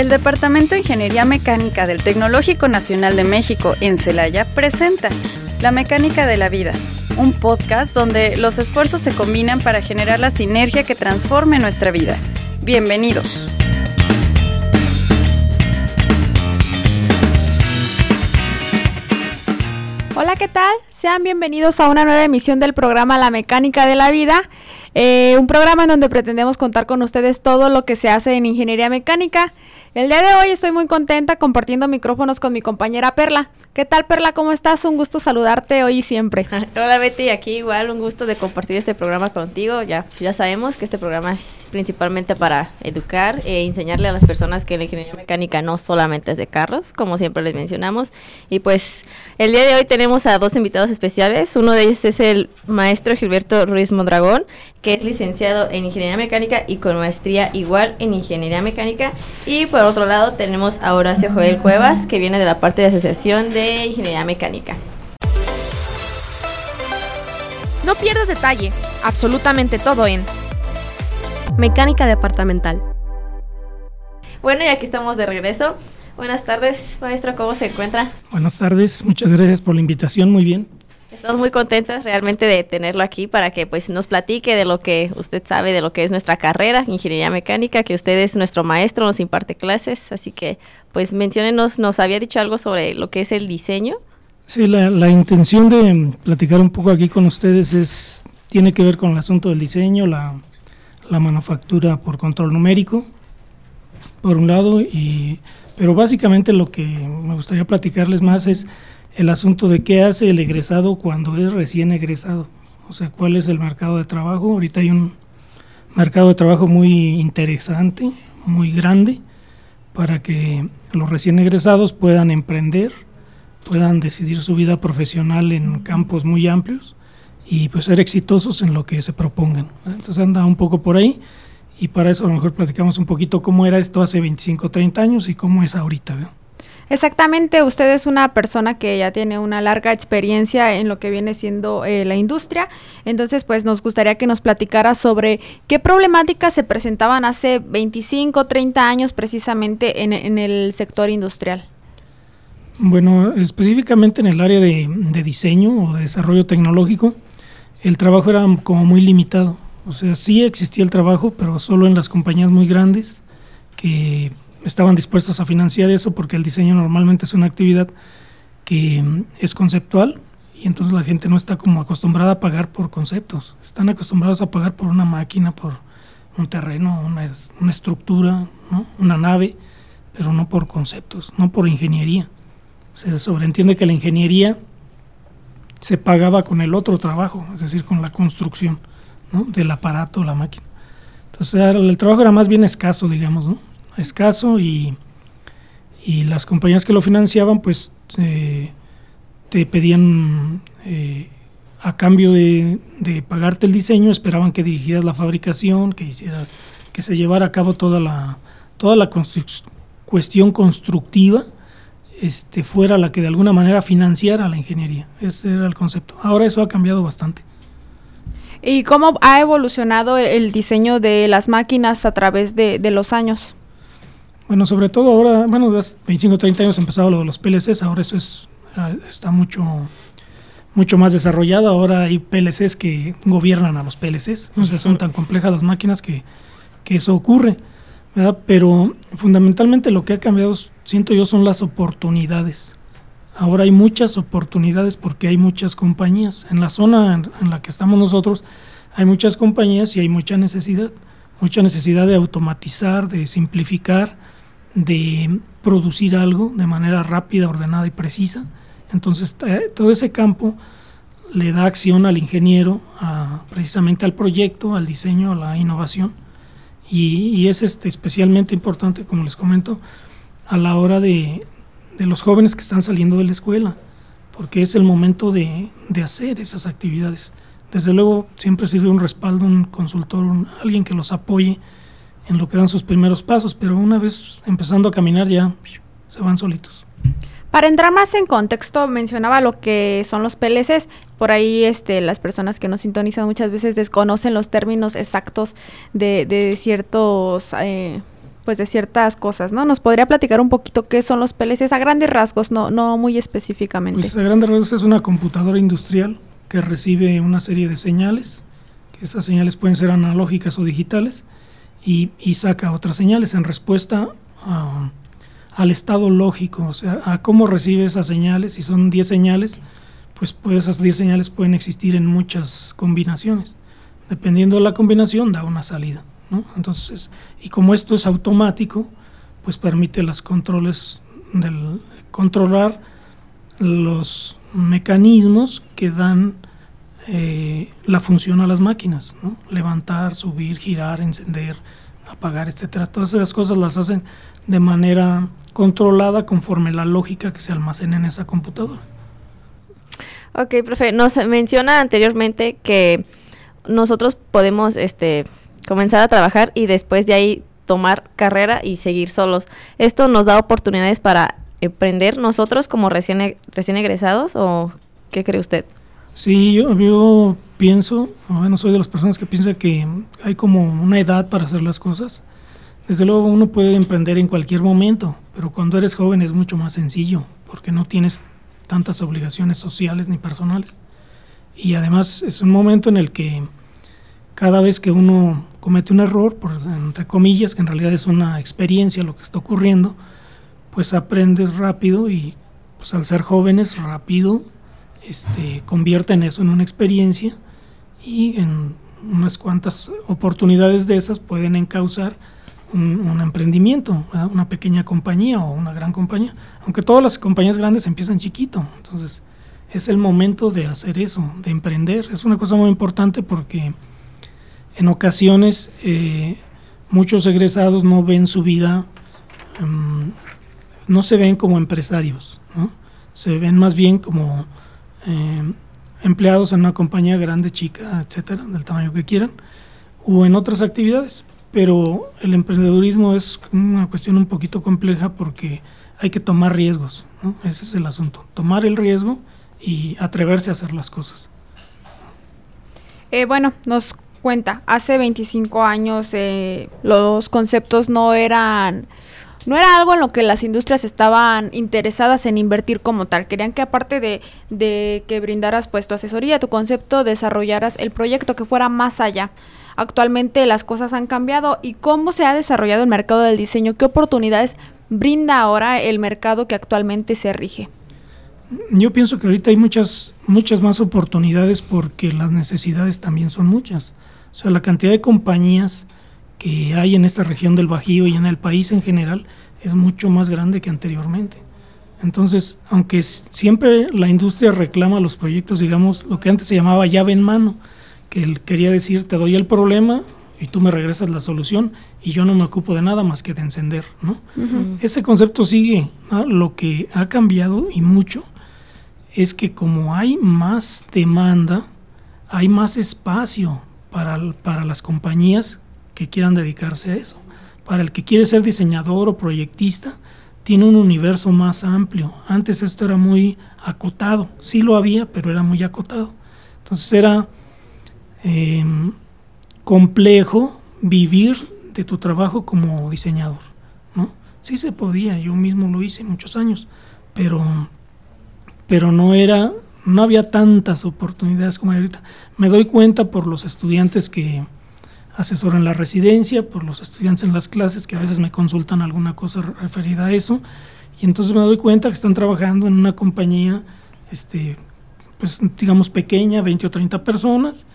El Departamento de Ingeniería Mecánica del Tecnológico Nacional de México en Celaya presenta La Mecánica de la Vida, un podcast donde los esfuerzos se combinan para generar la sinergia que transforme nuestra vida. Bienvenidos. Hola, ¿qué tal? Sean bienvenidos a una nueva emisión del programa La Mecánica de la Vida. Eh, un programa en donde pretendemos contar con ustedes todo lo que se hace en ingeniería mecánica. El día de hoy estoy muy contenta compartiendo micrófonos con mi compañera Perla. ¿Qué tal Perla? ¿Cómo estás? Un gusto saludarte hoy y siempre. Hola Betty, aquí igual un gusto de compartir este programa contigo. Ya, ya sabemos que este programa es principalmente para educar e enseñarle a las personas que la ingeniería mecánica no solamente es de carros, como siempre les mencionamos. Y pues el día de hoy tenemos a dos invitados especiales. Uno de ellos es el maestro Gilberto Ruiz Mondragón, que es licenciado en ingeniería mecánica y con maestría igual en ingeniería mecánica. Y por otro lado tenemos a Horacio Joel Cuevas, que viene de la parte de Asociación de Ingeniería Mecánica. No pierdas detalle, absolutamente todo en Mecánica Departamental. Bueno, y aquí estamos de regreso. Buenas tardes, maestro, ¿cómo se encuentra? Buenas tardes, muchas gracias por la invitación, muy bien. Estamos muy contentas realmente de tenerlo aquí para que pues nos platique de lo que usted sabe de lo que es nuestra carrera, ingeniería mecánica, que usted es nuestro maestro, nos imparte clases, así que pues menciónenos, nos había dicho algo sobre lo que es el diseño. Sí, la, intención de platicar un poco aquí con ustedes es tiene que ver con el asunto del diseño, la, la manufactura por control numérico, por un lado, y, pero básicamente lo que me gustaría platicarles más es el asunto de qué hace el egresado cuando es recién egresado. O sea, cuál es el mercado de trabajo. Ahorita hay un mercado de trabajo muy interesante, muy grande, para que los recién egresados puedan emprender, puedan decidir su vida profesional en campos muy amplios y pues ser exitosos en lo que se propongan. Entonces anda un poco por ahí y para eso a lo mejor platicamos un poquito cómo era esto hace 25 o 30 años y cómo es ahorita. Exactamente, usted es una persona que ya tiene una larga experiencia en lo que viene siendo eh, la industria, entonces pues nos gustaría que nos platicara sobre qué problemáticas se presentaban hace 25, 30 años precisamente en, el sector industrial. Bueno, específicamente en el área de, de diseño o de desarrollo tecnológico, el trabajo era como muy limitado. O sea, sí existía el trabajo, pero solo en las compañías muy grandes que estaban dispuestos a financiar eso porque el diseño normalmente es una actividad que mm, es conceptual y entonces la gente no está como acostumbrada a pagar por conceptos, están acostumbrados a pagar por una máquina, por un terreno, una, una estructura, ¿no? una nave, pero no por conceptos, no por ingeniería. Se sobreentiende que la ingeniería se pagaba con el otro trabajo, es decir, con la construcción ¿no? del aparato, la máquina. Entonces el trabajo era más bien escaso, digamos, ¿no? Escaso y, y las compañías que lo financiaban pues eh, te pedían eh, a cambio de, de, pagarte el diseño esperaban que dirigieras la fabricación que hicieras que se llevara a cabo toda la toda la cuestión constructiva este fuera la que de alguna manera financiara la ingeniería. Ese era el concepto. Ahora eso ha cambiado bastante. ¿Y cómo ha evolucionado el diseño de las máquinas a través de, de los años? Bueno, sobre todo ahora, bueno, hace 25 o 30 años empezado lo de los PLCs, ahora eso es, ah, está mucho, mucho más desarrollado. Ahora hay PLCs que gobiernan a los PLCs, sea, son tan complejas las máquinas que, que eso ocurre. ¿verdad? Pero fundamentalmente lo que ha cambiado, siento yo, son las oportunidades. Ahora hay muchas oportunidades porque hay muchas compañías. En la zona en, en la que estamos nosotros hay muchas compañías y hay mucha necesidad. Mucha necesidad de automatizar, de simplificar de producir algo de manera rápida, ordenada y precisa. Entonces, eh, todo ese campo le da acción al ingeniero, precisamente al proyecto, al diseño, a la innovación. Y, es este, especialmente importante, como les comento, a la hora de, los jóvenes que están saliendo de la escuela, porque es el momento de, hacer esas actividades. Desde luego, siempre sirve un respaldo, un consultor, alguien que los apoye en lo que dan sus primeros pasos, pero una vez empezando a caminar ya se van solitos. Para entrar más en contexto, mencionaba lo que son los PLCs. Por ahí este, las personas que nos sintonizan muchas veces desconocen los términos exactos de, de ciertos... Eh, pues de ciertas cosas, ¿no? ¿Nos podría platicar un poquito qué son los PLCs a grandes rasgos, no, no muy específicamente? Pues a grandes rasgos es una computadora industrial que recibe una serie de señales, que esas señales pueden ser analógicas o digitales, y, y saca otras señales en respuesta a, al estado lógico, o sea, a cómo recibe esas señales, si son 10 señales, pues, pues esas 10 señales pueden existir en muchas combinaciones. Dependiendo de la combinación, da una salida. Entonces, y como esto es automático, pues permite los controles del controlar los mecanismos que dan eh, la función a las máquinas, levantar, subir, girar, encender, apagar, etcétera. Todas esas cosas las hacen de manera controlada conforme la lógica que se almacena en esa computadora. Ok, profe, nos menciona anteriormente que nosotros podemos este, comenzar a trabajar y después de ahí tomar carrera y seguir solos. ¿Esto nos da oportunidades para emprender nosotros como recién, e, recién egresados o qué cree usted? Sí, yo, yo pienso, bueno, soy de las personas que piensa que hay como una edad para hacer las cosas. Desde luego uno puede emprender en cualquier momento, pero cuando eres joven es mucho más sencillo, porque no tienes tantas obligaciones sociales ni personales. Y además es un momento en el que cada vez que uno comete un error, por, entre comillas, que en realidad es una experiencia lo que está ocurriendo, pues aprendes rápido y pues al ser jóvenes rápido este, convierten eso en una experiencia y en unas cuantas oportunidades de esas pueden encauzar un, emprendimiento, una pequeña compañía o una gran compañía, aunque todas las compañías grandes empiezan chiquito, entonces es el momento de hacer eso, de emprender, es una cosa muy importante porque en ocasiones eh, muchos egresados no ven su vida, em, no se ven como empresarios, se ven más bien como em, empleados en una compañía grande, chica, etcétera, del tamaño que quieran, o en otras actividades. Pero el emprendedurismo es una cuestión un poquito compleja porque hay que tomar riesgos, ese es el asunto, tomar el riesgo y atreverse a hacer las cosas. Eh, bueno, nos cuenta, hace 25 años eh, los conceptos no eran, no era algo en lo que las industrias estaban interesadas en invertir como tal. Querían que aparte de, de que brindaras pues tu asesoría, tu concepto, desarrollaras el proyecto que fuera más allá. Actualmente las cosas han cambiado y cómo se ha desarrollado el mercado del diseño, qué oportunidades brinda ahora el mercado que actualmente se rige. Yo pienso que ahorita hay muchas, muchas más oportunidades porque las necesidades también son muchas. O sea, la cantidad de compañías que hay en esta región del Bajío y en el país en general es mucho más grande que anteriormente. Entonces, aunque siempre la industria reclama los proyectos, digamos, lo que antes se llamaba llave en mano, que él quería decir, te doy el problema y tú me regresas la solución y yo no me ocupo de nada más que de encender, ¿no? Ese concepto sigue, lo que ha cambiado y mucho es que como hay más demanda, hay más espacio para, para las compañías que quieran dedicarse a eso. Para el que quiere ser diseñador o proyectista, tiene un universo más amplio. Antes esto era muy acotado, sí lo había, pero era muy acotado. Entonces era eh, complejo vivir de tu trabajo como diseñador. ¿no? Sí se podía, yo mismo lo hice muchos años, pero, pero no era no había tantas oportunidades como ahorita. Me doy cuenta por los estudiantes que asesoran la residencia, por los estudiantes en las clases que a veces me consultan alguna cosa referida a eso, y entonces me doy cuenta que están trabajando en una compañía, este, pues digamos pequeña, 20 o 30 personas,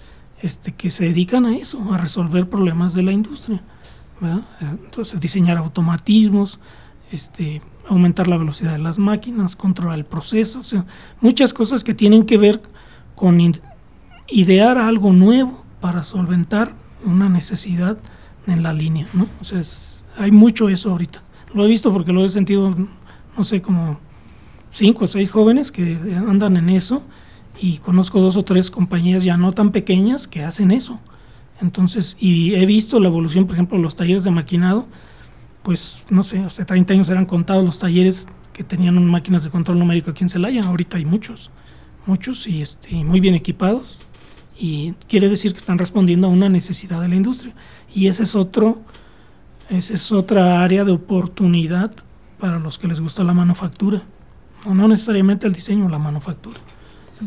este, que se dedican a eso, a resolver problemas de la industria. Entonces, diseñar automatismos, este, aumentar la velocidad de las máquinas, controlar el proceso, muchas cosas que tienen que ver con idear algo nuevo para solventar una necesidad en la línea, ¿no? O sea, hay mucho eso ahorita. Lo he visto porque lo he sentido, no sé, como cinco o seis jóvenes que andan en eso y conozco dos o tres compañías ya no tan pequeñas que hacen eso. Entonces, y he visto la evolución, por ejemplo, los talleres de maquinado, pues no sé, hace 30 años eran contados los talleres que tenían máquinas de control numérico aquí en Celaya, ahorita hay muchos, muchos y este, muy bien equipados y quiere decir que están respondiendo a una necesidad de la industria y ese es otro Esa es otra área de oportunidad para los que les gusta la manufactura. O no necesariamente el diseño, la manufactura.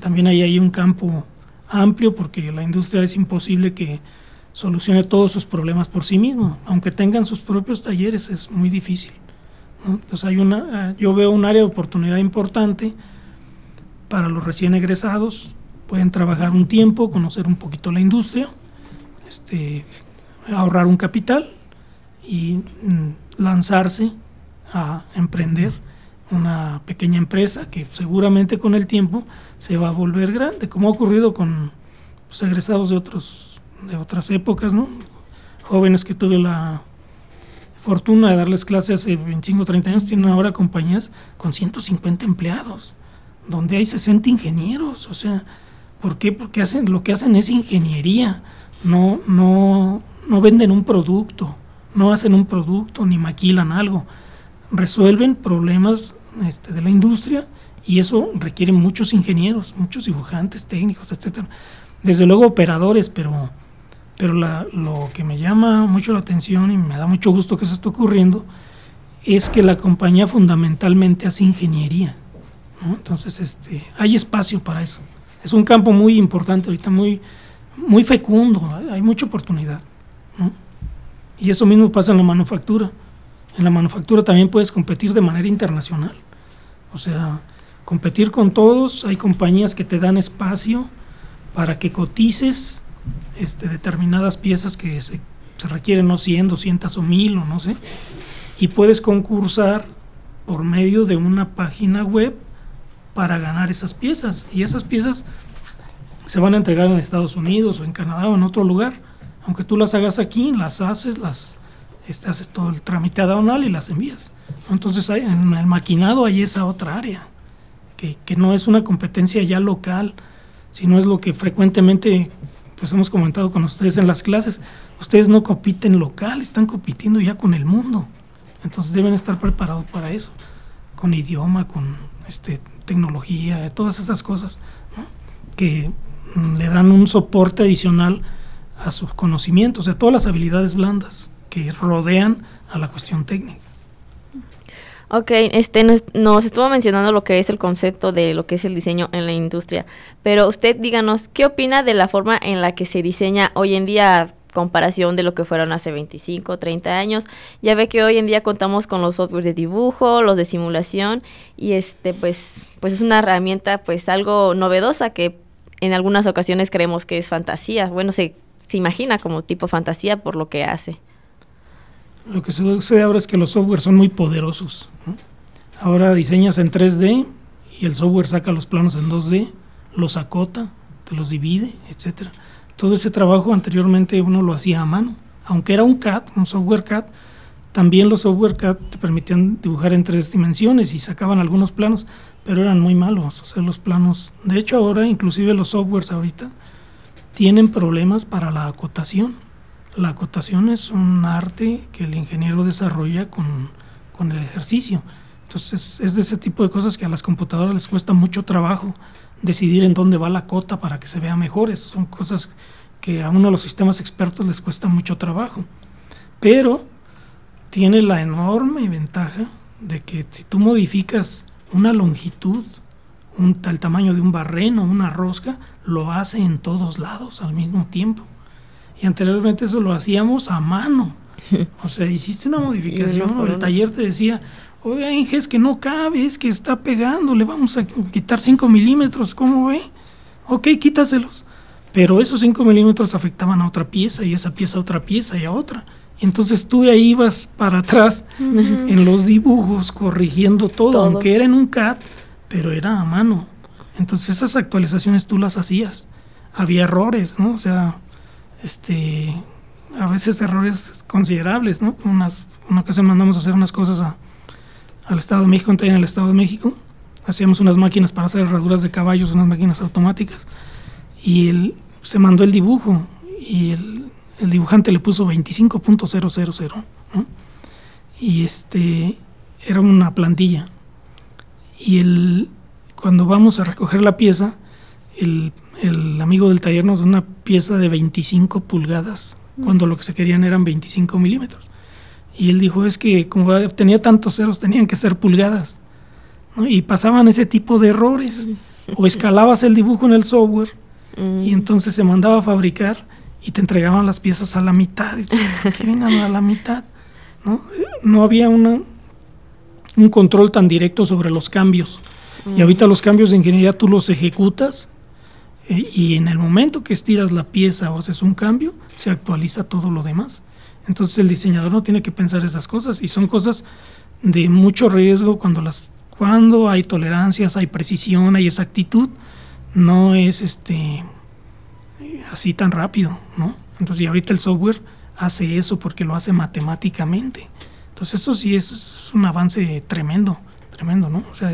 También ahí hay un campo amplio porque la industria es imposible que solucione todos sus problemas por sí mismo. Aunque tengan sus propios talleres, es muy difícil. Entonces hay una, yo veo un área de oportunidad importante para los recién egresados. Pueden trabajar un tiempo, conocer un poquito la industria, este, ahorrar un capital y mm, lanzarse a emprender una pequeña empresa que seguramente con el tiempo se va a volver grande, como ha ocurrido con egresados de otros de otras épocas, ¿no? Jóvenes que tuve la fortuna de darles clases hace 25 o 30 años tienen ahora compañías con 150 empleados, donde hay 60 ingenieros, o sea, ¿por qué? Porque hacen lo que hacen es ingeniería, no no no venden un producto, no hacen un producto ni maquilan algo, resuelven problemas este, de la industria y eso requiere muchos ingenieros, muchos dibujantes, técnicos, etcétera. Desde luego operadores, pero, pero lo que me llama mucho la atención y me da mucho gusto que eso esté ocurriendo es que la compañía fundamentalmente hace ingeniería. Entonces, este, hay espacio para eso. Es un campo muy importante ahorita, muy, muy fecundo, hay mucha oportunidad. Y eso mismo pasa en la manufactura. En la manufactura también puedes competir de manera internacional. O sea, competir con todos, hay compañías que te dan espacio para que cotices este, determinadas piezas que se, requieren, no 100, 200 o 1000 o no sé, y puedes concursar por medio de una página web para ganar esas piezas. Y esas piezas se van a entregar en Estados Unidos o en Canadá o en otro lugar. Aunque tú las hagas aquí, las haces, las este, haces todo el trámite aduanal y las envías. Entonces en el maquinado hay esa otra área, que, que, no es una competencia ya local, sino es lo que frecuentemente pues hemos comentado con ustedes en las clases. Ustedes no compiten local, están compitiendo ya con el mundo. Entonces deben estar preparados para eso, con idioma, con este, tecnología, todas esas cosas que mm, le dan un soporte adicional a sus conocimientos, a todas las habilidades blandas que rodean a la cuestión técnica. Ok, este nos, estuvo mencionando lo que es el concepto de lo que es el diseño en la industria, pero usted díganos, ¿qué opina de la forma en la que se diseña hoy en día comparación de lo que fueron hace 25, 30 años? Ya ve que hoy en día contamos con los softwares de dibujo, los de simulación y este pues pues es una herramienta pues algo novedosa que en algunas ocasiones creemos que es fantasía. Bueno, se se imagina como tipo fantasía por lo que hace. Lo que sucede ahora es que los softwares son muy poderosos. Ahora diseñas en 3D y el software saca los planos en 2D, los acota, te los divide, etcétera. Todo ese trabajo anteriormente uno lo hacía a mano, aunque era un CAD, un software CAD, también los software CAD te permitían dibujar en tres dimensiones y sacaban algunos planos, pero eran muy malos, o los planos. De hecho, ahora inclusive los softwares ahorita tienen problemas para la acotación. La acotación es un arte que el ingeniero desarrolla con, el ejercicio. Entonces es de ese tipo de cosas que a las computadoras les cuesta mucho trabajo decidir en dónde va la cota para que se vea mejor. son cosas que a uno de los sistemas expertos les cuesta mucho trabajo. Pero tiene la enorme ventaja de que si tú modificas una longitud un, el tamaño de un barreno, una rosca, lo hace en todos lados al mismo tiempo. Y anteriormente eso lo hacíamos a mano. O sea, hiciste una modificación, el taller te decía, oiga, Inge, es que no cabe, es que está pegando, le vamos a quitar 5 milímetros, ¿cómo ve? Ok, quítaselos. Pero esos 5 milímetros afectaban a otra pieza y esa pieza a otra pieza y a otra. entonces tú ahí ibas para atrás en los dibujos corrigiendo todo, todo, aunque era en un CAD, pero era a mano. Entonces esas actualizaciones tú las hacías. Había errores, ¿no? O sea, este, a veces errores considerables, ¿no? Unas, una ocasión mandamos a hacer unas cosas al Estado de México, en el Estado de México. Hacíamos unas máquinas para hacer herraduras de caballos, unas máquinas automáticas. Y él, se mandó el dibujo y el, el dibujante le puso 25.000, ¿no? Y este, era una plantilla y el, cuando vamos a recoger la pieza, el, el amigo del taller nos da una pieza de 25 pulgadas, cuando lo que se querían eran 25 milímetros. Y él dijo, es que como tenía tantos ceros, tenían que ser pulgadas. Y pasaban ese tipo de errores. O escalabas el dibujo en el software y entonces se mandaba a fabricar y te entregaban las piezas a la mitad. Y ¿Por qué vienen a la mitad? ¿No? no había una, un control tan directo sobre los cambios. Y ahorita los cambios de ingeniería tú los ejecutas eh, y en el momento que estiras la pieza o haces un cambio, se actualiza todo lo demás. Entonces el diseñador no tiene que pensar esas cosas y son cosas de mucho riesgo cuando las cuando hay tolerancias, hay precisión, hay exactitud, no es este así tan rápido, ¿no? Entonces, y ahorita el software hace eso porque lo hace matemáticamente. Entonces, eso sí es, un avance tremendo, tremendo, ¿no? O sea,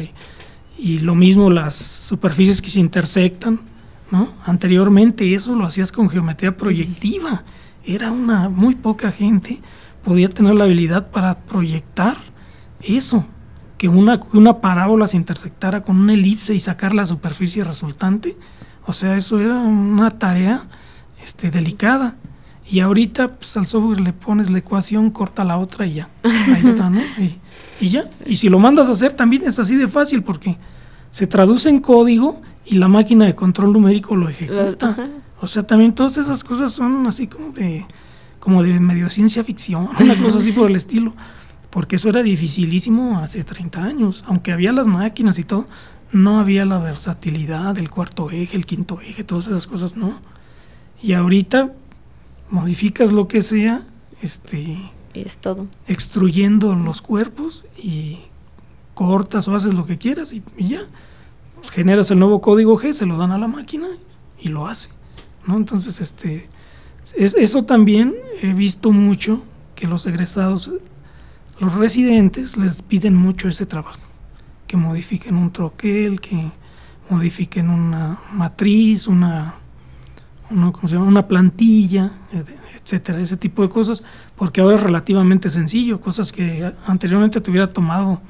y, lo mismo las superficies que se intersectan, ¿no? Anteriormente eso lo hacías con geometría proyectiva. Era una muy poca gente podía tener la habilidad para proyectar eso, que una, una parábola se intersectara con una elipse y sacar la superficie resultante o sea, eso era una tarea este, delicada. Y ahorita pues, al software le pones la ecuación, corta la otra y ya. Ahí está, ¿no? Y, ya. Y si lo mandas a hacer también es así de fácil porque se traduce en código y la máquina de control numérico lo ejecuta. O sea, también todas esas cosas son así como de, como de medio ciencia ficción, una cosa así por el estilo. Porque eso era dificilísimo hace 30 años. Aunque había las máquinas y todo, no había la versatilidad del cuarto eje, el quinto eje, todas esas cosas, no. Y ahorita modificas lo que sea, este es todo. Extruyendo los cuerpos y cortas o haces lo que quieras y, ya. Generas el nuevo código G, se lo dan a la máquina y lo hace. ¿No? Entonces, este, es, eso también he visto mucho que los egresados, los residentes les piden mucho ese trabajo que modifiquen un troquel, que modifiquen una matriz, una, una plantilla, etcétera, ese tipo de cosas, porque ahora es relativamente sencillo, cosas que anteriormente te hubiera tomado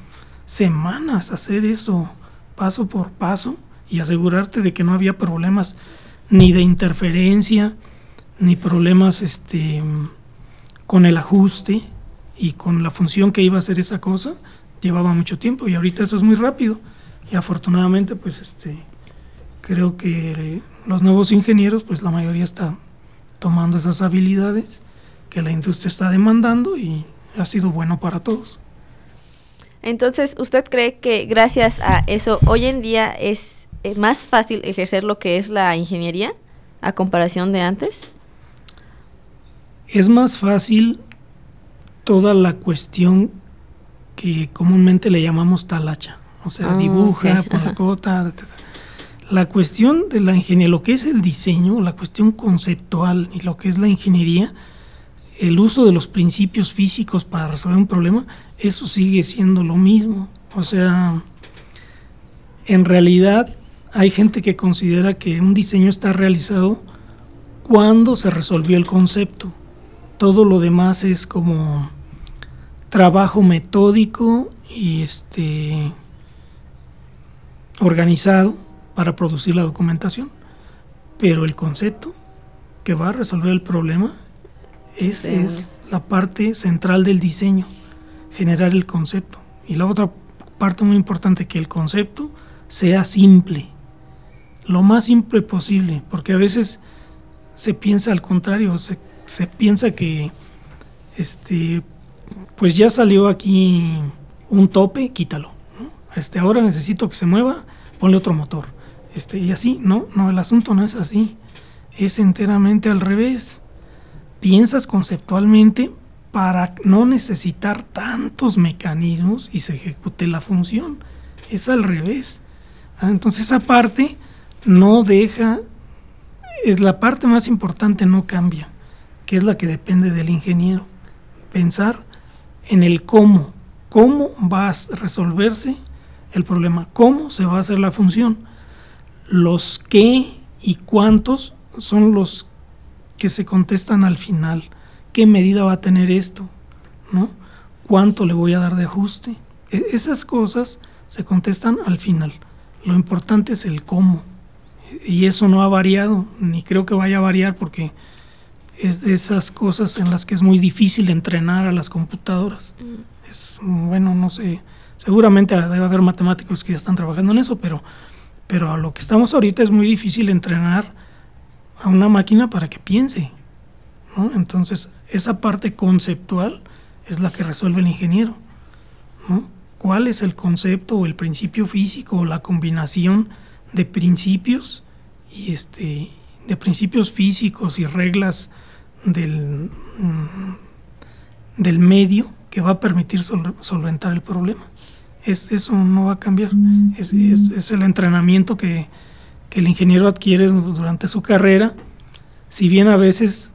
semanas hacer eso paso por paso y asegurarte de que no había problemas ni de interferencia, ni problemas este, con el ajuste y con la función que iba a hacer esa cosa, llevaba mucho tiempo y ahorita eso es muy rápido. Y afortunadamente, pues este, creo que los nuevos ingenieros, pues la mayoría está tomando esas habilidades que la industria está demandando y ha sido bueno para todos. Entonces, ¿usted cree que gracias a eso hoy en día es más fácil ejercer lo que es la ingeniería a comparación de antes? Es más fácil toda la cuestión que comúnmente le llamamos talacha, o sea, ah, dibuja, pon la cota, La cuestión de la ingeniería, lo que es el diseño, la cuestión conceptual y lo que es la ingeniería, el uso de los principios físicos para resolver un problema, eso sigue siendo lo mismo. O sea, en realidad hay gente que considera que un diseño está realizado cuando se resolvió el concepto. Todo lo demás es como trabajo metódico y este organizado para producir la documentación, pero el concepto que va a resolver el problema es, es la parte central del diseño, generar el concepto. Y la otra parte muy importante, que el concepto sea simple, lo más simple posible, porque a veces se piensa al contrario, se, se piensa que este, pues ya salió aquí un tope, quítalo. Este, ahora necesito que se mueva, ponle otro motor. Este, y así, no, no, el asunto no es así. Es enteramente al revés. Piensas conceptualmente para no necesitar tantos mecanismos y se ejecute la función. Es al revés. Ah, entonces esa parte no deja, es la parte más importante no cambia, que es la que depende del ingeniero. Pensar en el cómo, cómo va a resolverse el problema, cómo se va a hacer la función. Los qué y cuántos son los que se contestan al final. ¿Qué medida va a tener esto? ¿No? ¿Cuánto le voy a dar de ajuste? E-, esas cosas se contestan al final. Lo importante es el cómo. Y eso no ha variado, ni creo que vaya a variar porque es de esas cosas en las que es muy difícil entrenar a las computadoras. Mm. Es, bueno, no sé, seguramente debe haber matemáticos que ya están trabajando en eso, pero, pero a lo que estamos ahorita es muy difícil entrenar a una máquina para que piense. ¿no? Entonces, esa parte conceptual es la que resuelve el ingeniero. ¿no? ¿Cuál es el concepto o el principio físico o la combinación de principios y este de principios físicos y reglas del, mm, del medio que va a permitir sol- solventar el problema. Es, eso no va a cambiar. Es, es- es el entrenamiento que, que el ingeniero adquiere durante su carrera. Si bien a veces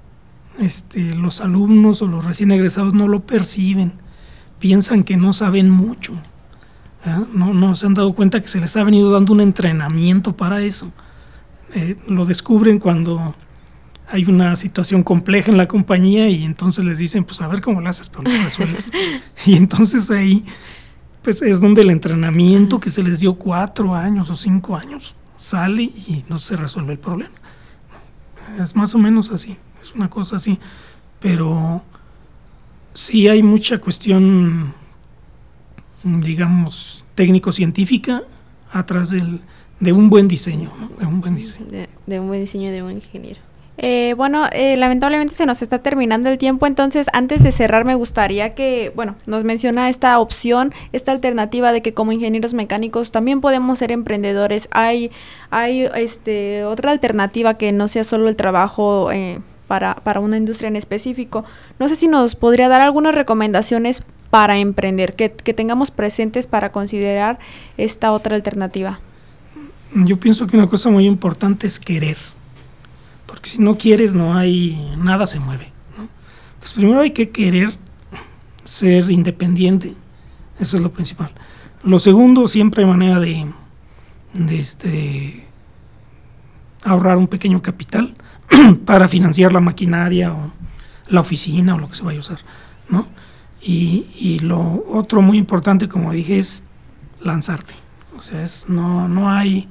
este, los alumnos o los recién egresados no lo perciben, piensan que no saben mucho. ¿Ah? No, no se han dado cuenta que se les ha venido dando un entrenamiento para eso. Eh, lo descubren cuando hay una situación compleja en la compañía y entonces les dicen, pues a ver cómo lo haces, pero lo resuelves. y entonces ahí pues es donde el entrenamiento que se les dio cuatro años o cinco años sale y no se resuelve el problema. Es más o menos así, es una cosa así, pero sí hay mucha cuestión, digamos, técnico-científica atrás del, de un buen diseño, ¿no? de un buen diseño. De, de un buen diseño de un ingeniero. Eh, bueno, eh, lamentablemente se nos está terminando el tiempo, entonces antes de cerrar me gustaría que, bueno, nos menciona esta opción, esta alternativa de que como ingenieros mecánicos también podemos ser emprendedores. Hay, hay este, otra alternativa que no sea solo el trabajo eh, para, para una industria en específico. No sé si nos podría dar algunas recomendaciones para emprender, que, tengamos presentes para considerar esta otra alternativa. Yo pienso que una cosa muy importante es querer, porque si no quieres no hay, nada se mueve. ¿no? Entonces primero hay que querer ser independiente, eso es lo principal. Lo segundo, siempre hay manera de, de este, ahorrar un pequeño capital para financiar la maquinaria o la oficina o lo que se vaya a usar, ¿no? Y, lo otro muy importante, como dije, es lanzarte. O sea, es, no, no hay,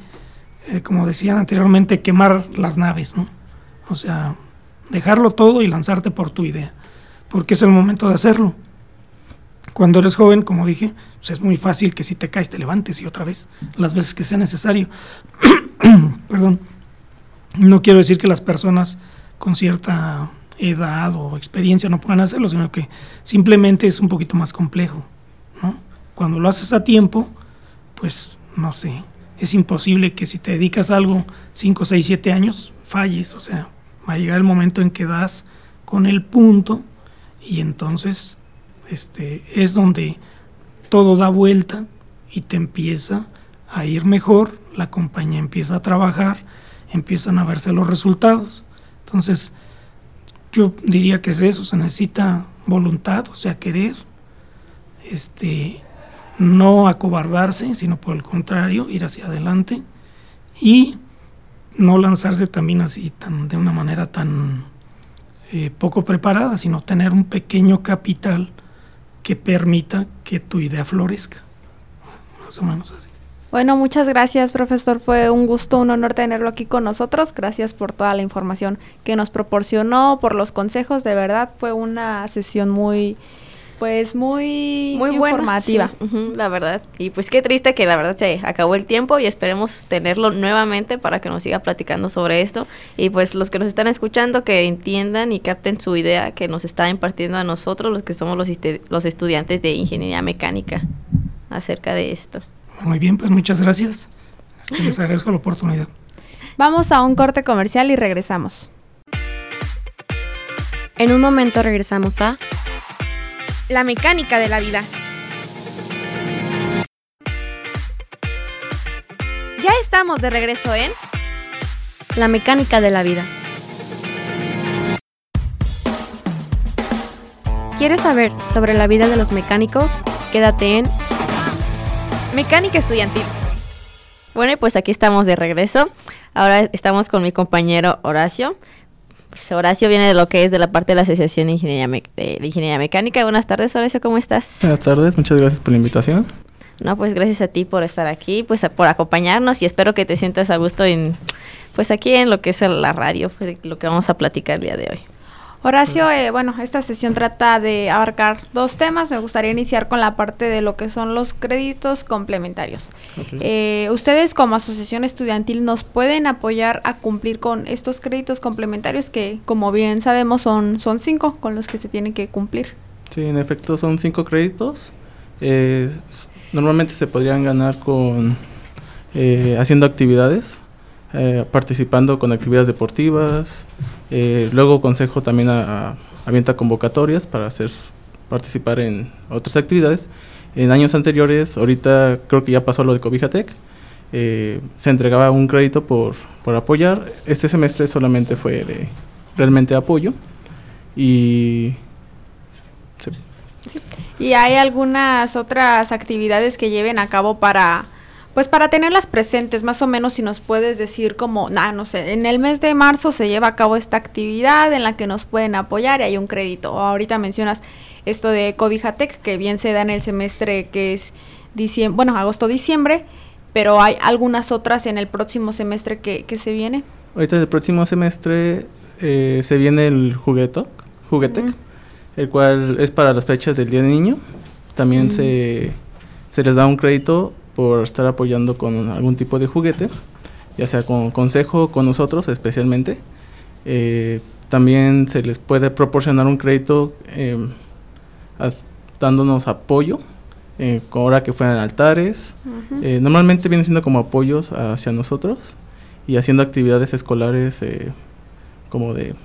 eh, como decían anteriormente, quemar las naves, ¿no? O sea, dejarlo todo y lanzarte por tu idea, porque es el momento de hacerlo. Cuando eres joven, como dije, pues es muy fácil que si te caes te levantes y otra vez, las veces que sea necesario. Perdón. No quiero decir que las personas con cierta edad o experiencia no puedan hacerlo, sino que simplemente es un poquito más complejo. ¿no? Cuando lo haces a tiempo, pues no sé, es imposible que si te dedicas a algo 5, 6, 7 años, falles, o sea, va a llegar el momento en que das con el punto y entonces este es donde todo da vuelta y te empieza a ir mejor, la compañía empieza a trabajar, empiezan a verse los resultados. Entonces, yo diría que es eso, se necesita voluntad, o sea, querer, este, no acobardarse, sino por el contrario, ir hacia adelante y no lanzarse también así tan, de una manera tan eh, poco preparada, sino tener un pequeño capital que permita que tu idea florezca. Más o menos así. Bueno, muchas gracias, profesor. Fue un gusto, un honor tenerlo aquí con nosotros. Gracias por toda la información que nos proporcionó, por los consejos. De verdad, fue una sesión muy, pues, muy, Muy buena, informativa. la verdad. Y pues qué triste que la verdad se acabó el tiempo y esperemos tenerlo nuevamente para que nos siga platicando sobre esto. Y pues los que nos están escuchando que entiendan y capten su idea que nos está impartiendo a nosotros, los que somos los, este- los estudiantes de ingeniería mecánica, acerca de esto. Muy bien, pues muchas gracias. Es que les agradezco la oportunidad. Vamos a un corte comercial y regresamos. En un momento regresamos a La mecánica de la vida. Ya estamos de regreso en La mecánica de la vida. ¿Quieres saber sobre la vida de los mecánicos? Quédate en Mecánica estudiantil. Bueno, y pues aquí estamos de regreso. Ahora estamos con mi compañero Horacio. Pues Horacio viene de lo que es de la parte de la Asociación de Ingeniería, Mec- de Ingeniería Mecánica. Buenas tardes, Horacio, ¿cómo estás? Buenas tardes, muchas gracias por la invitación. No, pues gracias a ti por estar aquí, pues a- por acompañarnos y espero que te sientas a gusto en, pues aquí en lo que es la radio, pues, lo que vamos a platicar el día de hoy. Horacio, eh, bueno, esta sesión trata de abarcar dos temas. Me gustaría iniciar con la parte de lo que son los créditos complementarios. Eh, ustedes como asociación estudiantil nos pueden apoyar a cumplir con estos créditos complementarios que, como bien sabemos, son, son cinco con los que se tienen que cumplir. Sí, en efecto son cinco créditos. Eh, normalmente se podrían ganar con eh, haciendo actividades, eh, participando con actividades deportivas. eh, luego consejo también a- a- avienta convocatorias para hacer participar en otras actividades. En años anteriores, ahorita creo que ya pasó lo de Cobijatec, eh, se entregaba un crédito por, por apoyar. Este semestre solamente fue realmente apoyo y Y hay algunas otras actividades que lleven a cabo para, pues para tenerlas presentes, más o menos si nos puedes decir como, nah, no sé, en el mes de marzo se lleva a cabo esta actividad en la que nos pueden apoyar y hay un crédito. O ahorita mencionas esto de Cobijatec, que bien se da en el semestre que es diciembre, bueno, agosto-diciembre, pero hay algunas otras en el próximo semestre que, que se viene. Ahorita el próximo semestre eh, se viene el jugueto, juguetec, el cual es para las fechas del Día del Niño. También Mm. se, se les da un crédito por estar apoyando con algún tipo de juguete, ya sea con consejo, con nosotros especialmente. Eh, también se les puede proporcionar un crédito em, as- dándonos apoyo, eh, con- ahora que fueran altares, Ujú. eh, normalmente vienen siendo como apoyos hacia nosotros y haciendo actividades escolares eh, como de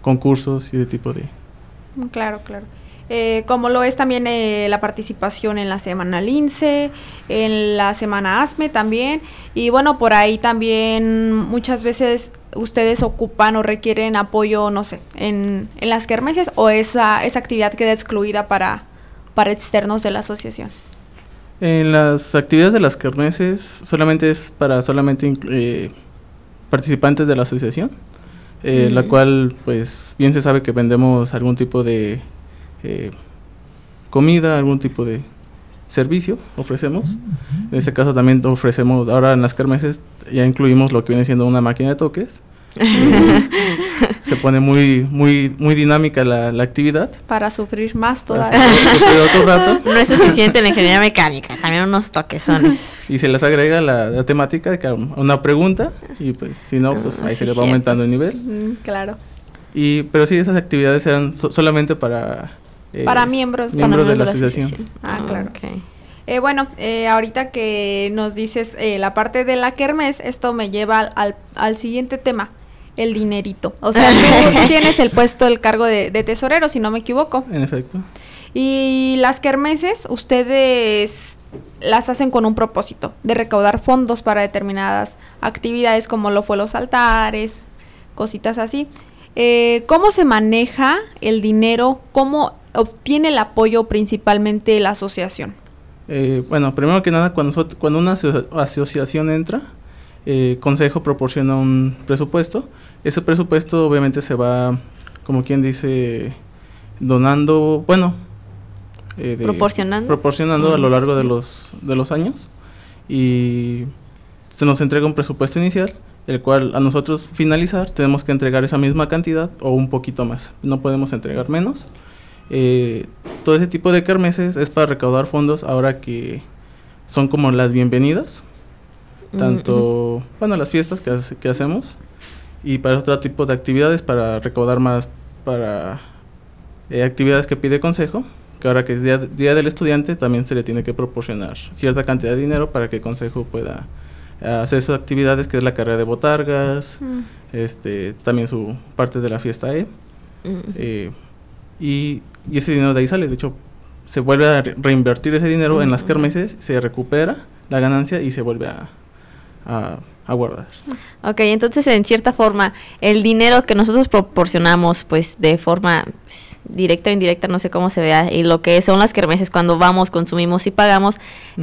concursos y de tipo de... Mm, Claro, claro. Eh, como lo es también eh, la participación en la semana LINCE, en la semana ASME también. Y bueno, por ahí también muchas veces ustedes ocupan o requieren apoyo, no sé, en, en las kermeses o esa, esa actividad queda excluida para, para externos de la asociación. En las actividades de las kermeses solamente es para solamente eh, participantes de la asociación, eh, la cual pues bien se sabe que vendemos algún tipo de eh, comida, algún tipo de servicio ofrecemos. En este caso también ofrecemos, ahora en las kermeses ya incluimos lo que viene siendo una máquina de toques. Eh, se pone muy muy muy dinámica la, la actividad. Para sufrir más todavía. sufrir otro rato. No es suficiente en la ingeniería mecánica, también unos toquesones. Y se les agrega la, la temática de cada uno, una pregunta y pues si no, pues Ah, ahí sí, se les va aumentando el nivel. Mm, claro. Y, pero sí, esas actividades eran so- solamente para... eh, para miembros. Para miembros de la miembros asociación. Ah, claro. ok. Eh, bueno, eh, ahorita que nos dices eh, la parte de la kermés, esto me lleva al, al, al siguiente tema, el dinerito. O sea, tú tienes el puesto, el cargo de, de tesorero, si no me equivoco. En efecto. Y las kermeses, ustedes las hacen con un propósito de recaudar fondos para determinadas actividades como lo fue los altares, cositas así. Eh, ¿Cómo se maneja el dinero? ¿Cómo obtiene el apoyo principalmente la asociación? Eh, bueno, primero que nada, cuando, cuando una aso- asociación entra, eh, Consejo proporciona un presupuesto. Ese presupuesto obviamente se va, como quien dice, donando, bueno, eh, de- Proporcionando. proporcionando a lo largo de los, de los años. Y se nos entrega un presupuesto inicial, el cual a nosotros finalizar tenemos que entregar esa misma cantidad o un poquito más. No podemos entregar menos. Eh, todo ese tipo de kermeses es para recaudar fondos ahora que son como las bienvenidas, Mm, tanto, bueno, las fiestas que, hace- que hacemos y para otro tipo de actividades para recaudar más para eh, actividades que pide consejo, que ahora que es día, día del estudiante también se le tiene que proporcionar cierta cantidad de dinero para que el consejo pueda hacer sus actividades, que es la carrera de botargas, este, también su parte de la fiesta E. Mm, Eh, y, y ese dinero de ahí sale, de hecho, se vuelve a re- reinvertir ese dinero en las kermeses, se recupera la ganancia y se vuelve a, a, a guardar. Ok, entonces en cierta forma, el dinero que nosotros proporcionamos, pues de forma pues, directa o indirecta, no sé cómo se vea, y lo que son las kermeses cuando vamos, consumimos y pagamos,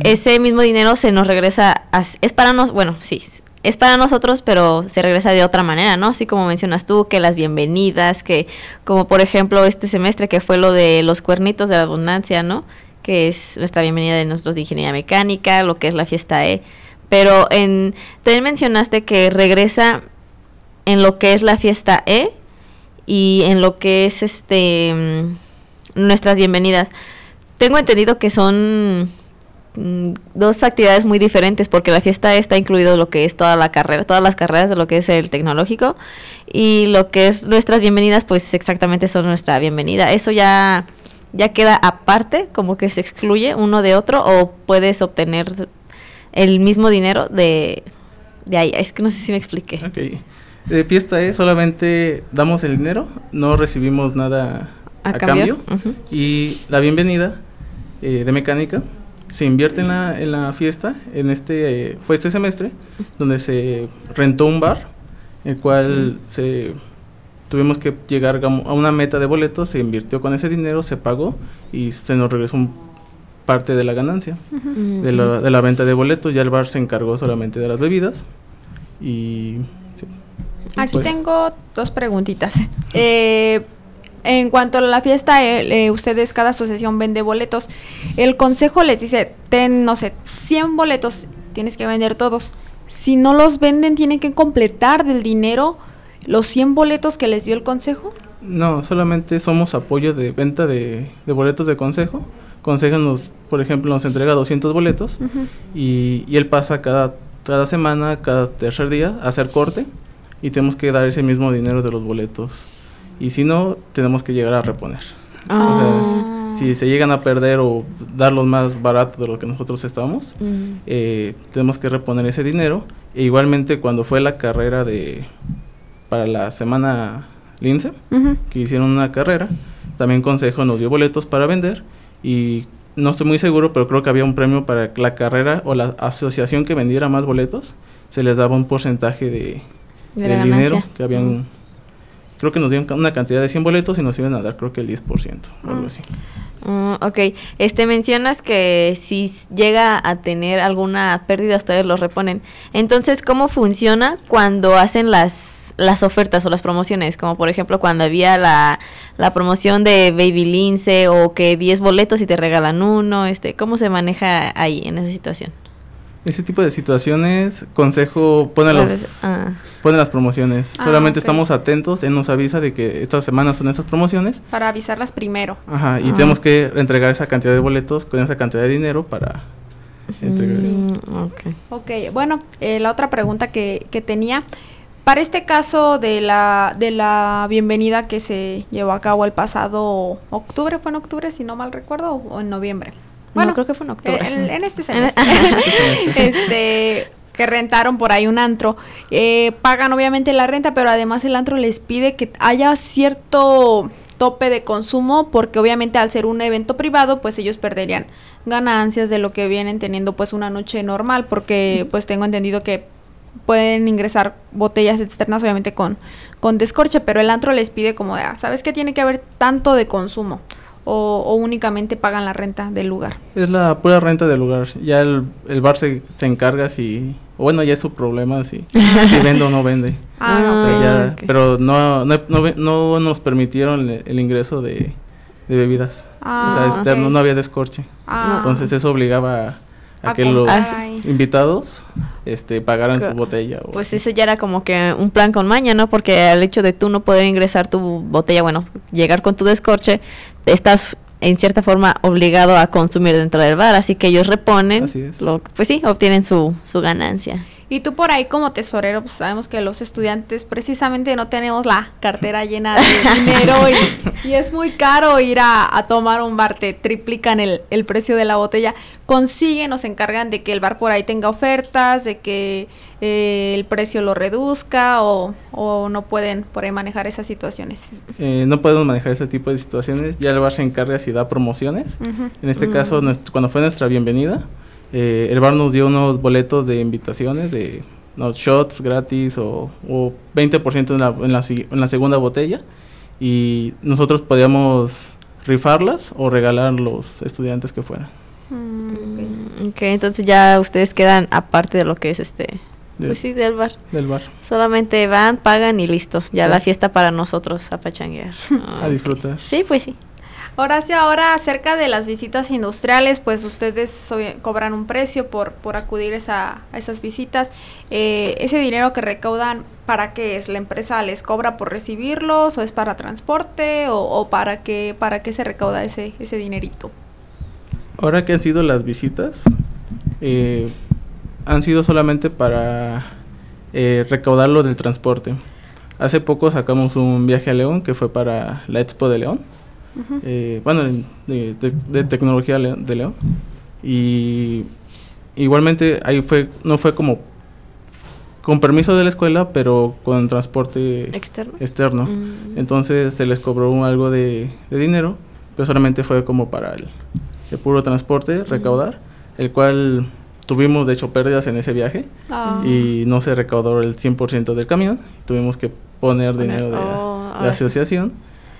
ese mismo dinero se nos regresa, a- es para nos, bueno, sí, es para nosotros, pero se regresa de otra manera, ¿no? Así como mencionas tú, que las bienvenidas, que como por ejemplo este semestre que fue lo de los cuernitos de la abundancia, ¿no? Que es nuestra bienvenida de nosotros de ingeniería mecánica, lo que es la fiesta E. Pero en, también mencionaste que regresa en lo que es la fiesta E y en lo que es este mm, nuestras bienvenidas. Tengo entendido que son dos actividades muy diferentes porque la fiesta está incluido lo que es toda la carrera, todas las carreras de lo que es el tecnológico y lo que es nuestras bienvenidas pues exactamente son nuestra bienvenida. Eso ya ya queda aparte, como que se excluye uno de otro o puedes obtener el mismo dinero de, de ahí. Es que no sé si me expliqué. Ok. De fiesta es solamente damos el dinero, no recibimos nada ¿A a, cambio? cambio. Ujú. Y la bienvenida eh, de mecánica se invierte en la, en la fiesta. En este eh, fue este semestre donde se rentó un bar, el cual se tuvimos que llegar a una meta de boletos, se invirtió con ese dinero, se pagó y se nos regresó un parte de la ganancia de, la, de la venta de boletos. Ya el bar se encargó solamente de las bebidas y sí. Aquí Pues- tengo dos preguntitas. Eh, en cuanto a la fiesta, eh, eh, ustedes, cada asociación vende boletos. El consejo les dice, ten, no sé, 100 boletos, tienes que vender todos. Si no los venden, tienen que completar del dinero los 100 boletos que les dio el consejo. No, solamente somos apoyo de venta de, de boletos de consejo. Consejo nos, por ejemplo, nos entrega 200 boletos y, y él pasa cada, cada semana, cada tercer día a hacer corte y tenemos que dar ese mismo dinero de los boletos. Y si no, tenemos que llegar a reponer. Ah. O sea, es- si se llegan a perder o darlos más barato de lo que nosotros estábamos, Mm. eh, tenemos que reponer ese dinero. E igualmente cuando fue la carrera de para la semana Lince, que hicieron una carrera, también Consejo nos dio boletos para vender y no estoy muy seguro, pero creo que había un premio para la carrera o la asociación que vendiera más boletos, se les daba un porcentaje de, De del dinero que habían creo que nos dieron una cantidad de 100 boletos y nos iban a dar creo que el 10% o algo así. Mm, ok, este mencionas que si llega a tener alguna pérdida ustedes lo reponen. Entonces, ¿cómo funciona cuando hacen las, las ofertas o las promociones? Como por ejemplo cuando había la, la promoción de Baby Lince o que 10 boletos y te regalan uno, este, ¿cómo se maneja ahí en esa situación? Ese tipo de situaciones, Consejo pone, ¿Cuál los? Ah, pone las promociones. Ah, Solamente estamos atentos, él nos avisa de que estas semanas son esas promociones. Para avisarlas primero. Ajá, y Ah. tenemos que entregar esa cantidad de boletos con esa cantidad de dinero para entregar eso. mm, ok. Ok, bueno, eh, la otra pregunta que, que tenía, para este caso de la, de la bienvenida que se llevó a cabo el pasado octubre, ¿fue en octubre si no mal recuerdo o en noviembre? Bueno, creo que fue en octubre. en este En e- semestre. este que rentaron por ahí un antro, eh, pagan obviamente la renta, pero además el antro les pide que haya cierto tope de consumo porque obviamente al ser un evento privado pues ellos perderían ganancias de lo que vienen teniendo pues una noche normal porque pues tengo entendido que pueden ingresar botellas externas obviamente con, con descorche pero el antro les pide como de, ah, ¿sabes que tiene que haber tanto de consumo? O, o únicamente pagan la renta del lugar. Es la pura renta del lugar. Ya el, el bar se, se encarga si... Bueno, ya es su problema si, si vende o no vende. Ah, O sea, ok. ya- ok. Pero no, no, no, no nos permitieron el, el ingreso de, de bebidas. Ah, o sea, externo, ok. no había descorche. Ah. Entonces eso obligaba a, A que los ahí. invitados este, pagaran su botella. o Pues así. eso ya era como que un plan con maña, ¿no? Porque al hecho de tú no poder ingresar tu botella, bueno, llegar con tu descorche, estás en cierta forma obligado a consumir dentro del bar, así que ellos reponen, Así es. lo, pues sí, obtienen su, su ganancia. Y tú por ahí como tesorero, pues sabemos que los estudiantes precisamente no tenemos la cartera llena de dinero y, y es muy caro ir a, a tomar un bar, te triplican el, el precio de la botella. Consiguen o se encargan de que el bar por ahí tenga ofertas, de que eh, el precio lo reduzca o, o no pueden por ahí manejar esas situaciones. Eh, no podemos manejar ese tipo de situaciones. Ya el bar se encarga si da promociones. En este Mm. caso, cuando fue nuestra bienvenida, eh, el bar nos dio unos boletos de invitaciones de no, shots gratis o, o 20% en la, en, la, si- en la segunda botella. Y nosotros podíamos rifarlas o regalar los estudiantes que fueran. Mm, ok. Entonces ya ustedes quedan aparte de lo que es este, pues sí, del bar. Del bar. Solamente van, pagan y listo. Ya Sí. la fiesta para nosotros a pachanguear. A disfrutar. Sí, pues sí. Horacio, ahora acerca de las visitas industriales, pues ustedes cobran un precio por, por acudir esa, a esas visitas. Eh, ese dinero que recaudan, ¿para qué es? ¿La empresa les cobra por recibirlos o es para transporte o, para, qué, para qué se recauda ese, ese dinerito? Ahora que han sido las visitas, eh, han sido solamente para eh, recaudar lo del transporte. Hace poco sacamos un viaje a León que fue para la Expo de León, eh, bueno, de, tecnología de León. Y igualmente ahí fue, no fue como con permiso de la escuela, pero con transporte externo. Mm. Entonces se les cobró algo de, dinero, pero solamente fue como para el, puro transporte, recaudar, el cual tuvimos de hecho pérdidas en ese viaje ah. y no se recaudó el 100% del camión. Tuvimos que poner, dinero de, oh, la asociación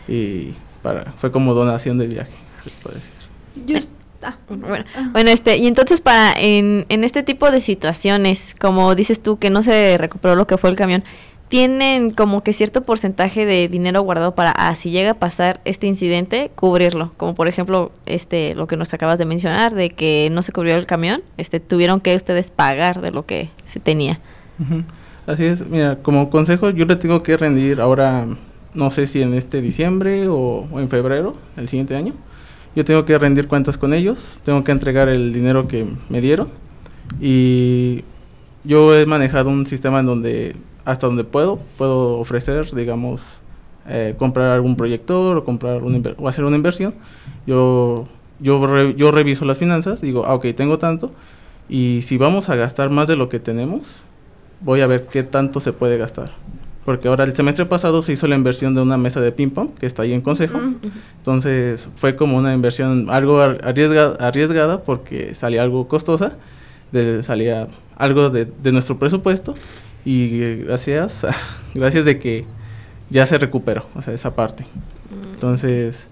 y para fue como donación del viaje, se puede decir. Ah, bueno, bueno, este, y entonces para en, en este tipo de situaciones, como dices tú que no se recuperó lo que fue el camión, tienen como que cierto porcentaje de dinero guardado para ah, si llega a pasar este incidente cubrirlo como por ejemplo este lo que nos acabas de mencionar de que no se cubrió el camión este tuvieron que ustedes pagar de lo que se tenía. Así es mira como consejo yo le tengo que rendir ahora no sé si en este diciembre o, en febrero el siguiente año yo tengo que rendir cuentas con ellos tengo que entregar el dinero que me dieron y yo he manejado un sistema en donde hasta donde puedo, puedo ofrecer, digamos, eh, comprar algún proyector o comprar o hacer una inversión. Yo, yo, yo reviso las finanzas, digo, ah, ok, tengo tanto, y si vamos a gastar más de lo que tenemos, voy a ver qué tanto se puede gastar. Porque ahora el semestre pasado se hizo la inversión de una mesa de ping pong que está ahí en consejo. Mm, Entonces fue como una inversión algo arriesgada, arriesgada porque salía algo costosa, de, salía algo de, de nuestro presupuesto y gracias, gracias de que ya se recuperó, o sea, esa parte. Mm. Entonces,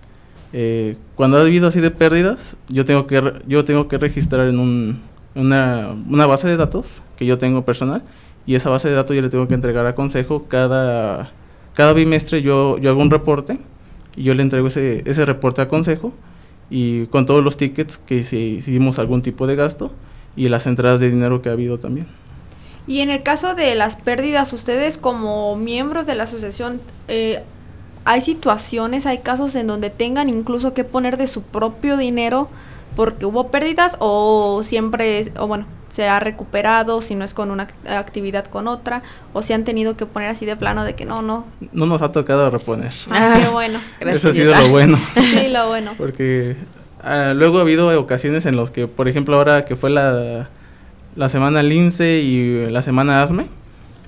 eh, cuando ha habido así de pérdidas, yo tengo que, yo tengo que registrar en un, una, una, base de datos que yo tengo personal y esa base de datos yo le tengo que entregar a consejo cada, cada bimestre yo, yo hago un reporte y yo le entrego ese, ese reporte a consejo y con todos los tickets que si hicimos algún tipo de gasto y las entradas de dinero que ha habido también. Y en el caso de las pérdidas, ustedes como miembros de la asociación, eh, ¿hay situaciones, hay casos en donde tengan incluso que poner de su propio dinero porque hubo pérdidas o siempre, o bueno, se ha recuperado, si no es con una actividad con otra, o si han tenido que poner así de plano de que no, no. No nos ha tocado reponer. Ah, qué bueno. Eso ha sido lo bueno. sí, lo bueno. Porque ah, luego ha habido ocasiones en las que, por ejemplo, ahora que fue la la semana Lince y la semana ASME,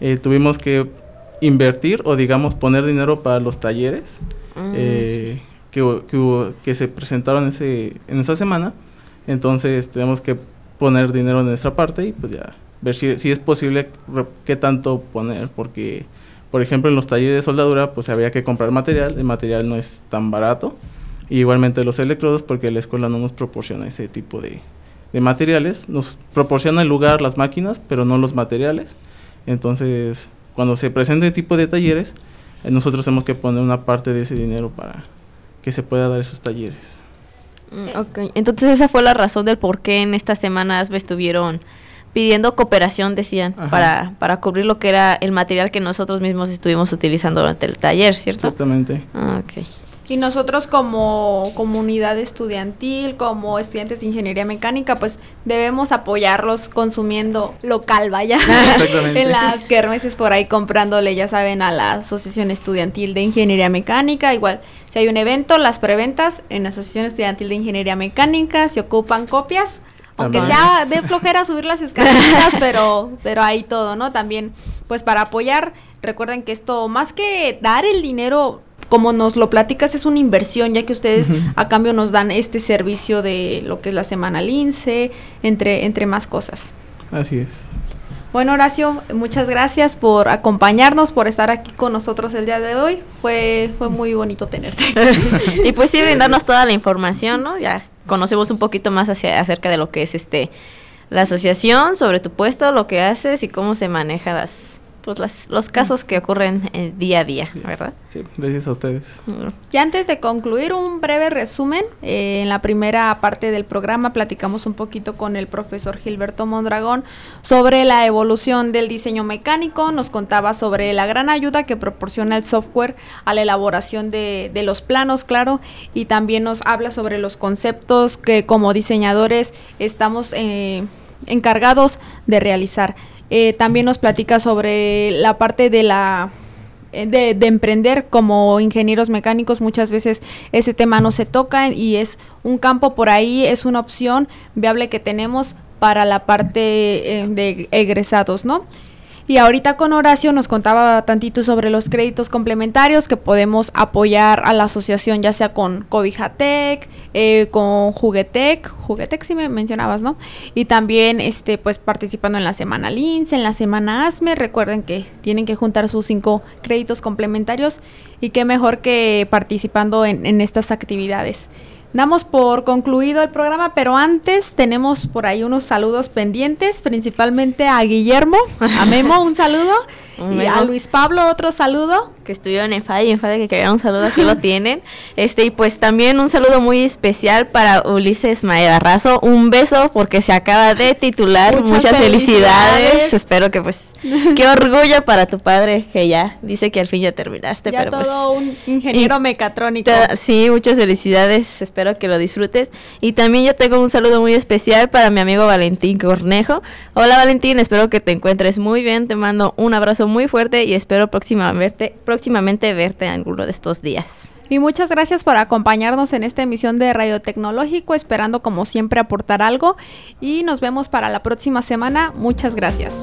eh, tuvimos que invertir o digamos poner dinero para los talleres mm, eh, que, que, se presentaron ese, en esa semana. Entonces tenemos que poner dinero en nuestra parte y pues ya ver si, si es posible qué tanto poner, porque por ejemplo en los talleres de soldadura pues había que comprar material, el material no es tan barato. igualmente los electrodos porque la escuela no nos proporciona ese tipo de, de materiales, nos proporciona el lugar las máquinas, pero no los materiales. Entonces, cuando se presenta tipo de talleres, eh, nosotros tenemos que poner una parte de ese dinero para que se pueda dar esos talleres. Mm, ok, entonces esa fue la razón del por qué en estas semanas me estuvieron pidiendo cooperación, decían, para, para cubrir lo que era el material que nosotros mismos estuvimos utilizando durante el taller, ¿cierto? Exactamente. Ah, ok. Y nosotros como comunidad estudiantil, como estudiantes de ingeniería mecánica, pues debemos apoyarlos consumiendo local, vaya. en las kermeses por ahí comprándole, ya saben, a la Asociación Estudiantil de Ingeniería Mecánica. Igual, si hay un evento, las preventas en la Asociación Estudiantil de Ingeniería Mecánica se ocupan copias. Aunque sea de flojera subir las escaleras, pero, pero ahí todo, ¿no? También, pues para apoyar, recuerden que esto, más que dar el dinero, como nos lo platicas, es una inversión, ya que ustedes a cambio nos dan este servicio de lo que es la semana Lince, entre, entre más cosas. Así es. Bueno, Horacio, muchas gracias por acompañarnos, por estar aquí con nosotros el día de hoy. Fue, fue muy bonito tenerte. y pues sí, brindarnos toda la información, ¿no? Ya conocemos un poquito más hacia, acerca de lo que es este la asociación, sobre tu puesto, lo que haces y cómo se manejan las, pues las, los casos que ocurren eh, día a día, ¿verdad? Sí, gracias a ustedes. Y antes de concluir, un breve resumen. Eh, en la primera parte del programa platicamos un poquito con el profesor Gilberto Mondragón sobre la evolución del diseño mecánico. Nos contaba sobre la gran ayuda que proporciona el software a la elaboración de, de los planos, claro. Y también nos habla sobre los conceptos que como diseñadores estamos eh, encargados de realizar. Eh, también nos platica sobre la parte de la eh, de, de emprender como ingenieros mecánicos. Muchas veces ese tema no se toca y es un campo por ahí es una opción viable que tenemos para la parte eh, de egresados no y ahorita con Horacio nos contaba tantito sobre los créditos complementarios que podemos apoyar a la asociación, ya sea con Cobijatec, eh, con Juguetec, Juguetec sí me mencionabas, ¿no? Y también este, pues participando en la semana LINS, en la semana ASME. Recuerden que tienen que juntar sus cinco créditos complementarios y qué mejor que participando en estas actividades. Damos por concluido el programa, pero antes tenemos por ahí unos saludos pendientes, principalmente a Guillermo, a Memo un saludo Un y a. Luis Pablo otro saludo. que estuvieron en FAD y en FAD que querían un saludo, aquí lo tienen. Este, y pues también un saludo muy especial para Ulises Maeda Un beso porque se acaba de titular. Muchas Muchas, felicidades. felicidades. Espero que pues, qué orgullo para tu padre que ya dice que al fin ya terminaste. Ya pero pues, todo un ingeniero mecatrónico. Sí, muchas felicidades, espero que lo disfrutes. Y también yo tengo un saludo muy especial para mi amigo Valentín Cornejo. Hola Valentín, espero que te encuentres muy bien, te mando un abrazo muy fuerte y espero próximamente, próximamente verte en alguno de estos días. Y muchas gracias por acompañarnos en esta emisión de Radio Tecnológico, esperando como siempre aportar algo. Y nos vemos para la próxima semana. Muchas gracias.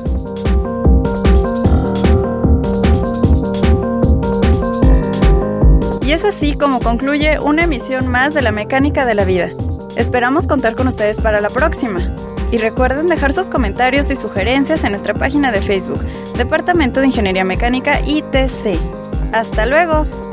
Y es así como concluye una emisión más de la mecánica de la vida. Esperamos contar con ustedes para la próxima. Y recuerden dejar sus comentarios y sugerencias en nuestra página de Facebook, Departamento de Ingeniería Mecánica ITC. Hasta luego.